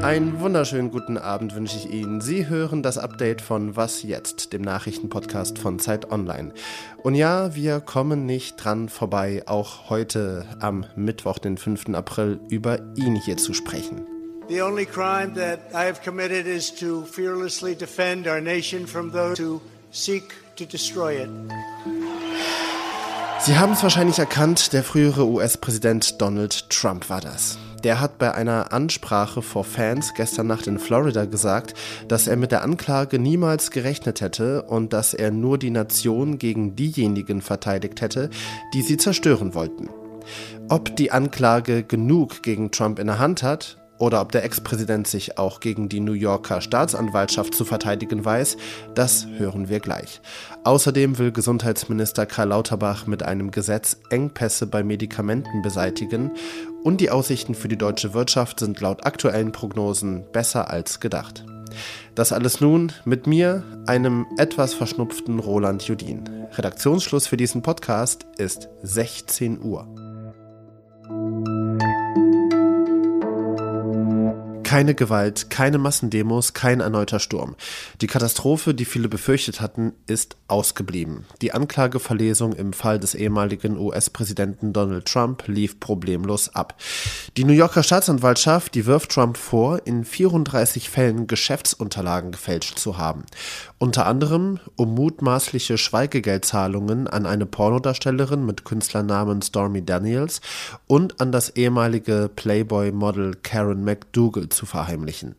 Einen wunderschönen guten Abend wünsche ich Ihnen. Sie hören das Update von Was jetzt, dem Nachrichtenpodcast von Zeit Online. Und ja, wir kommen nicht dran vorbei, auch heute am Mittwoch, den 5. April, über ihn hier zu sprechen. The only crime that I have committed is to fearlessly defend our nation from those who seek to destroy it. Sie haben es wahrscheinlich erkannt, der frühere US-Präsident Donald Trump war das. Der hat bei einer Ansprache vor Fans gestern Nacht in Florida gesagt, dass er mit der Anklage niemals gerechnet hätte und dass er nur die Nation gegen diejenigen verteidigt hätte, die sie zerstören wollten. Ob die Anklage genug gegen Trump in der Hand hat, oder ob der Ex-Präsident sich auch gegen die New Yorker Staatsanwaltschaft zu verteidigen weiß, das hören wir gleich. Außerdem will Gesundheitsminister Karl Lauterbach mit einem Gesetz Engpässe bei Medikamenten beseitigen und die Aussichten für die deutsche Wirtschaft sind laut aktuellen Prognosen besser als gedacht. Das alles nun mit mir, einem etwas verschnupften Roland Judin. Redaktionsschluss für diesen Podcast ist 16 Uhr. Keine Gewalt, keine Massendemos, kein erneuter Sturm. Die Katastrophe, die viele befürchtet hatten, ist ausgeblieben. Die Anklageverlesung im Fall des ehemaligen US-Präsidenten Donald Trump lief problemlos ab. Die New Yorker Staatsanwaltschaft, die wirft Trump vor, in 34 Fällen Geschäftsunterlagen gefälscht zu haben. Unter anderem um mutmaßliche Schweigegeldzahlungen an eine Pornodarstellerin mit Künstlernamen Stormy Daniels und an das ehemalige Playboy-Model Karen McDougal zu verheimlichen.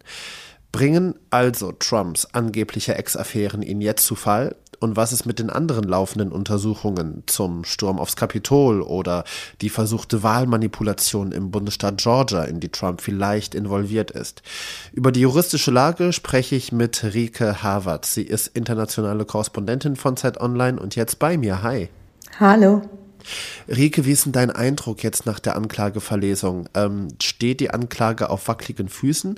Bringen also Trumps angebliche Ex-Affären ihn jetzt zu Fall? Und was ist mit den anderen laufenden Untersuchungen zum Sturm aufs Kapitol oder die versuchte Wahlmanipulation im Bundesstaat Georgia, in die Trump vielleicht involviert ist? Über die juristische Lage spreche ich mit Rike Harvard. Sie ist internationale Korrespondentin von Zeit Online und jetzt bei mir. Hi. Hallo. Rike, wie ist denn dein Eindruck jetzt nach der Anklageverlesung? Ähm, steht die Anklage auf wackeligen Füßen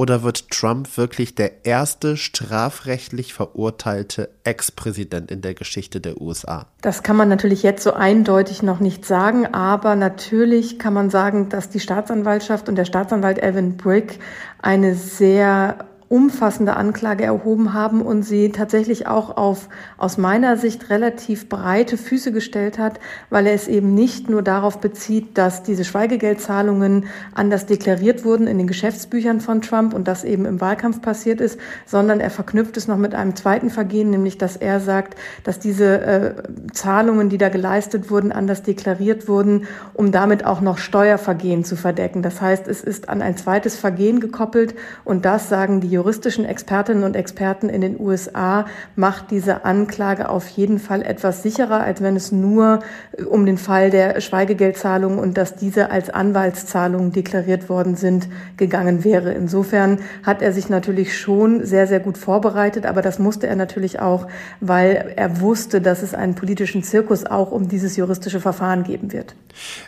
oder wird Trump wirklich der erste strafrechtlich verurteilte Ex-Präsident in der Geschichte der USA? Das kann man natürlich jetzt so eindeutig noch nicht sagen, aber natürlich kann man sagen, dass die Staatsanwaltschaft und der Staatsanwalt Evan Brick eine sehr umfassende Anklage erhoben haben und sie tatsächlich auch auf aus meiner Sicht relativ breite Füße gestellt hat, weil er es eben nicht nur darauf bezieht, dass diese Schweigegeldzahlungen anders deklariert wurden in den Geschäftsbüchern von Trump und das eben im Wahlkampf passiert ist, sondern er verknüpft es noch mit einem zweiten Vergehen, nämlich dass er sagt, dass diese äh, Zahlungen, die da geleistet wurden, anders deklariert wurden, um damit auch noch Steuervergehen zu verdecken. Das heißt, es ist an ein zweites Vergehen gekoppelt und das sagen die juristischen Expertinnen und Experten in den USA macht diese Anklage auf jeden Fall etwas sicherer, als wenn es nur äh, um den Fall der Schweigegeldzahlungen und dass diese als Anwaltszahlungen deklariert worden sind, gegangen wäre. Insofern hat er sich natürlich schon sehr, sehr gut vorbereitet, aber das musste er natürlich auch, weil er wusste, dass es einen politischen Zirkus auch um dieses juristische Verfahren geben wird.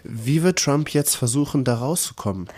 Wie wird Trump jetzt versuchen, da rauszukommen?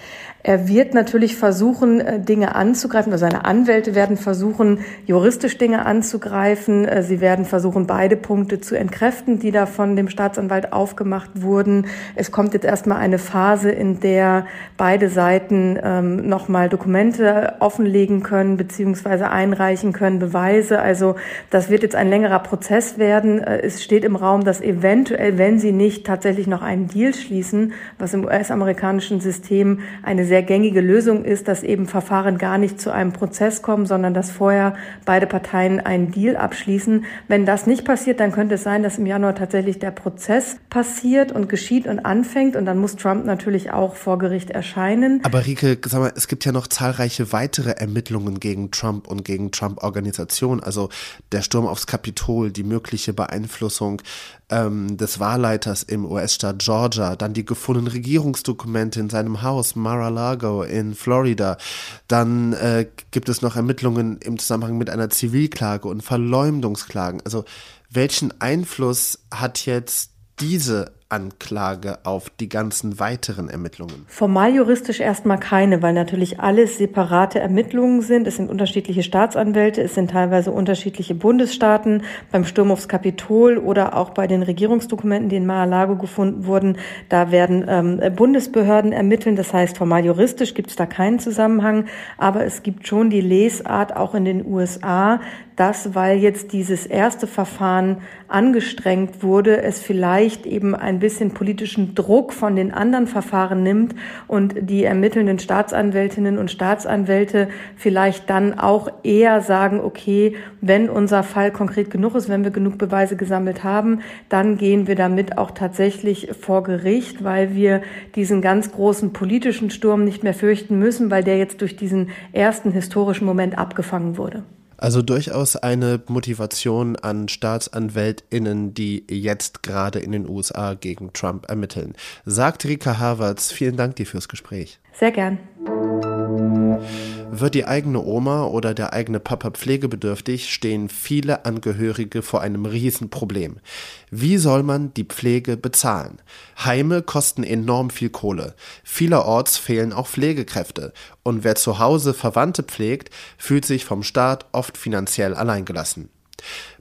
Er wird natürlich versuchen, äh, Dinge anzugreifen, also seine Anwälte werden versuchen, juristisch Dinge anzugreifen. Äh, sie werden versuchen, beide Punkte zu entkräften, die da von dem Staatsanwalt aufgemacht wurden. Es kommt jetzt erstmal eine Phase, in der beide Seiten ähm, nochmal Dokumente offenlegen können, beziehungsweise einreichen können, Beweise. Also das wird jetzt ein längerer Prozess werden. Äh, es steht im Raum, dass eventuell, wenn sie nicht tatsächlich noch einen Deal schließen, was im US-amerikanischen System eine sehr gängige Lösung ist, dass eben Verfahren gar nicht zu einem Prozess kommen, sondern dass vorher beide Parteien einen Deal abschließen. Wenn das nicht passiert, dann könnte es sein, dass im Januar tatsächlich der Prozess passiert und geschieht und anfängt und dann muss Trump natürlich auch vor Gericht erscheinen. Aber Rike, sag mal, es gibt ja noch zahlreiche weitere Ermittlungen gegen Trump und gegen Trump-Organisationen, also der Sturm aufs Kapitol, die mögliche Beeinflussung ähm, des Wahlleiters im US-Staat Georgia, dann die gefundenen Regierungsdokumente in seinem Haus Mar-a-Lago in Florida, dann äh, gibt es noch Ermittlungen im Zusammenhang mit einer Zivilklage und Verleumdungsklagen. Also welchen Einfluss hat jetzt diese Anklage auf die ganzen weiteren Ermittlungen? Formal juristisch erstmal keine, weil natürlich alles separate Ermittlungen sind. Es sind unterschiedliche Staatsanwälte, es sind teilweise unterschiedliche Bundesstaaten. Beim Sturm aufs Kapitol oder auch bei den Regierungsdokumenten, die in Mar-a-Lago gefunden wurden, da werden ähm, Bundesbehörden ermitteln. Das heißt, formal juristisch gibt es da keinen Zusammenhang, aber es gibt schon die Lesart auch in den USA, dass, weil jetzt dieses erste Verfahren angestrengt wurde, es vielleicht eben ein bisschen politischen Druck von den anderen Verfahren nimmt und die ermittelnden Staatsanwältinnen und Staatsanwälte vielleicht dann auch eher sagen, okay, wenn unser Fall konkret genug ist, wenn wir genug Beweise gesammelt haben, dann gehen wir damit auch tatsächlich vor Gericht, weil wir diesen ganz großen politischen Sturm nicht mehr fürchten müssen, weil der jetzt durch diesen ersten historischen Moment abgefangen wurde. Also durchaus eine Motivation an StaatsanwältInnen, die jetzt gerade in den USA gegen Trump ermitteln. Sagt Rika Havertz, vielen Dank dir fürs Gespräch. Sehr gern. Wird die eigene Oma oder der eigene Papa pflegebedürftig, stehen viele Angehörige vor einem Riesenproblem. Wie soll man die Pflege bezahlen? Heime kosten enorm viel Kohle. Vielerorts fehlen auch Pflegekräfte. Und wer zu Hause Verwandte pflegt, fühlt sich vom Staat oft finanziell alleingelassen.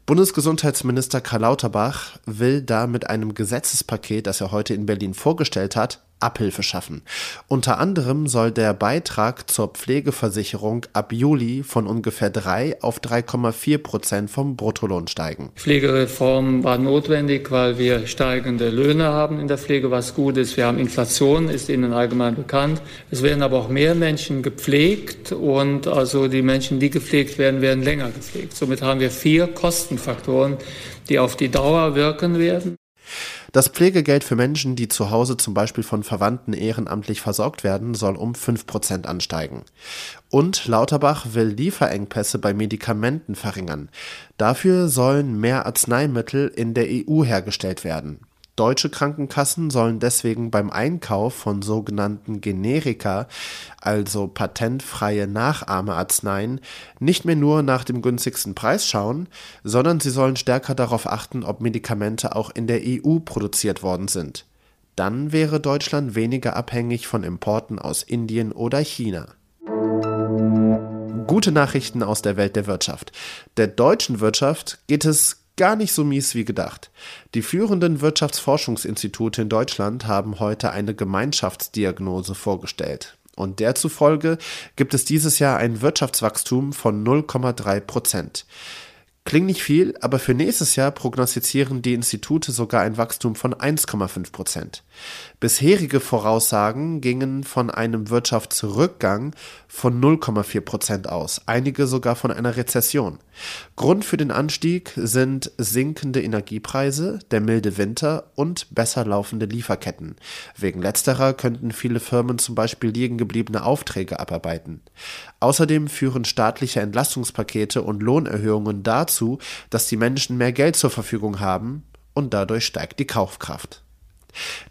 Bundesgesundheitsminister Karl Lauterbach will da mit einem Gesetzespaket, das er heute in Berlin vorgestellt hat, Abhilfe schaffen. Unter anderem soll der Beitrag zur Pflegeversicherung ab Juli von ungefähr 3 auf 3,4 Prozent vom Bruttolohn steigen. Pflegereform war notwendig, weil wir steigende Löhne haben in der Pflege, was gut ist. Wir haben Inflation, ist Ihnen allgemein bekannt. Es werden aber auch mehr Menschen gepflegt und also die Menschen, die gepflegt werden, werden länger gepflegt. Somit haben wir vier Kostenfaktoren, die auf die Dauer wirken werden. Das Pflegegeld für Menschen, die zu Hause zum Beispiel von Verwandten ehrenamtlich versorgt werden, soll um 5% ansteigen. Und Lauterbach will Lieferengpässe bei Medikamenten verringern. Dafür sollen mehr Arzneimittel in der EU hergestellt werden. Deutsche Krankenkassen sollen deswegen beim Einkauf von sogenannten Generika, also patentfreie Nachahmearzneien, nicht mehr nur nach dem günstigsten Preis schauen, sondern sie sollen stärker darauf achten, ob Medikamente auch in der EU produziert worden sind. Dann wäre Deutschland weniger abhängig von Importen aus Indien oder China. Gute Nachrichten aus der Welt der Wirtschaft. Der deutschen Wirtschaft geht es gar nicht so mies wie gedacht. Die führenden Wirtschaftsforschungsinstitute in Deutschland haben heute eine Gemeinschaftsdiagnose vorgestellt. Und der zufolge gibt es dieses Jahr ein Wirtschaftswachstum von 0,3 Prozent. Klingt nicht viel, aber für nächstes Jahr prognostizieren die Institute sogar ein Wachstum von 1,5 Prozent. Bisherige Voraussagen gingen von einem Wirtschaftsrückgang von 0,4 Prozent aus, einige sogar von einer Rezession. Grund für den Anstieg sind sinkende Energiepreise, der milde Winter und besser laufende Lieferketten. Wegen letzterer könnten viele Firmen zum Beispiel liegen gebliebene Aufträge abarbeiten. Außerdem führen staatliche Entlastungspakete und Lohnerhöhungen dazu, dass die Menschen mehr Geld zur Verfügung haben und dadurch steigt die Kaufkraft.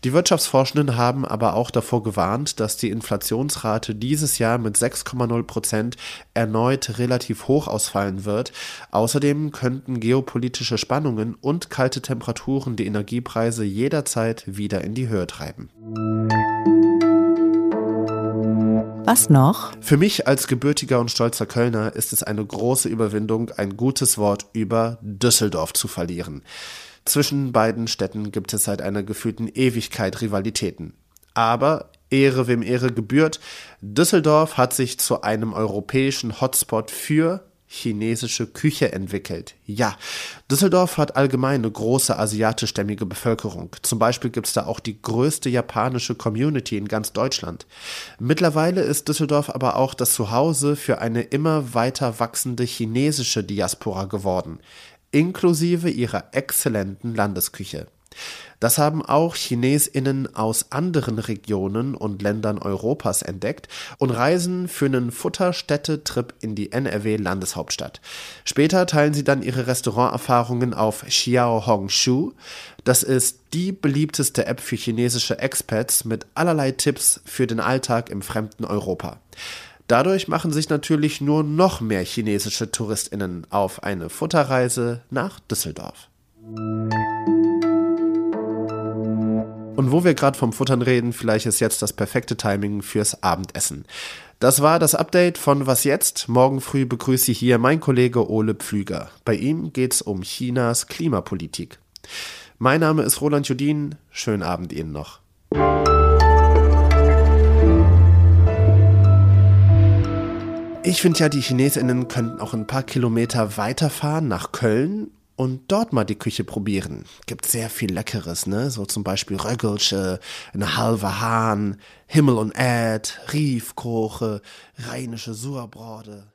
Die Wirtschaftsforschenden haben aber auch davor gewarnt, dass die Inflationsrate dieses Jahr mit 6,0 Prozent erneut relativ hoch ausfallen wird. Außerdem könnten geopolitische Spannungen und kalte Temperaturen die Energiepreise jederzeit wieder in die Höhe treiben. Was noch? Für mich als gebürtiger und stolzer Kölner ist es eine große Überwindung, ein gutes Wort über Düsseldorf zu verlieren. Zwischen beiden Städten gibt es seit einer gefühlten Ewigkeit Rivalitäten. Aber Ehre wem Ehre gebührt, Düsseldorf hat sich zu einem europäischen Hotspot für chinesische Küche entwickelt. Ja, Düsseldorf hat allgemein eine große asiatischstämmige Bevölkerung. Zum Beispiel gibt es da auch die größte japanische Community in ganz Deutschland. Mittlerweile ist Düsseldorf aber auch das Zuhause für eine immer weiter wachsende chinesische Diaspora geworden inklusive ihrer exzellenten Landesküche. Das haben auch Chinesinnen aus anderen Regionen und Ländern Europas entdeckt und reisen für einen Futterstätte-Trip in die NRW-Landeshauptstadt. Später teilen sie dann ihre Restauranterfahrungen auf Xiaohongshu. Das ist die beliebteste App für chinesische Expats mit allerlei Tipps für den Alltag im fremden Europa. Dadurch machen sich natürlich nur noch mehr chinesische Touristinnen auf eine Futterreise nach Düsseldorf. Und wo wir gerade vom Futtern reden, vielleicht ist jetzt das perfekte Timing fürs Abendessen. Das war das Update von Was jetzt? Morgen früh begrüße ich hier mein Kollege Ole Pflüger. Bei ihm geht's um Chinas Klimapolitik. Mein Name ist Roland Judin. Schönen Abend Ihnen noch. Ich finde ja, die Chinesinnen könnten auch ein paar Kilometer weiterfahren nach Köln und dort mal die Küche probieren. Gibt sehr viel Leckeres, ne? So zum Beispiel Röggelsche, eine halbe Hahn, Himmel und Erd, Riefkoche, rheinische Surbrode.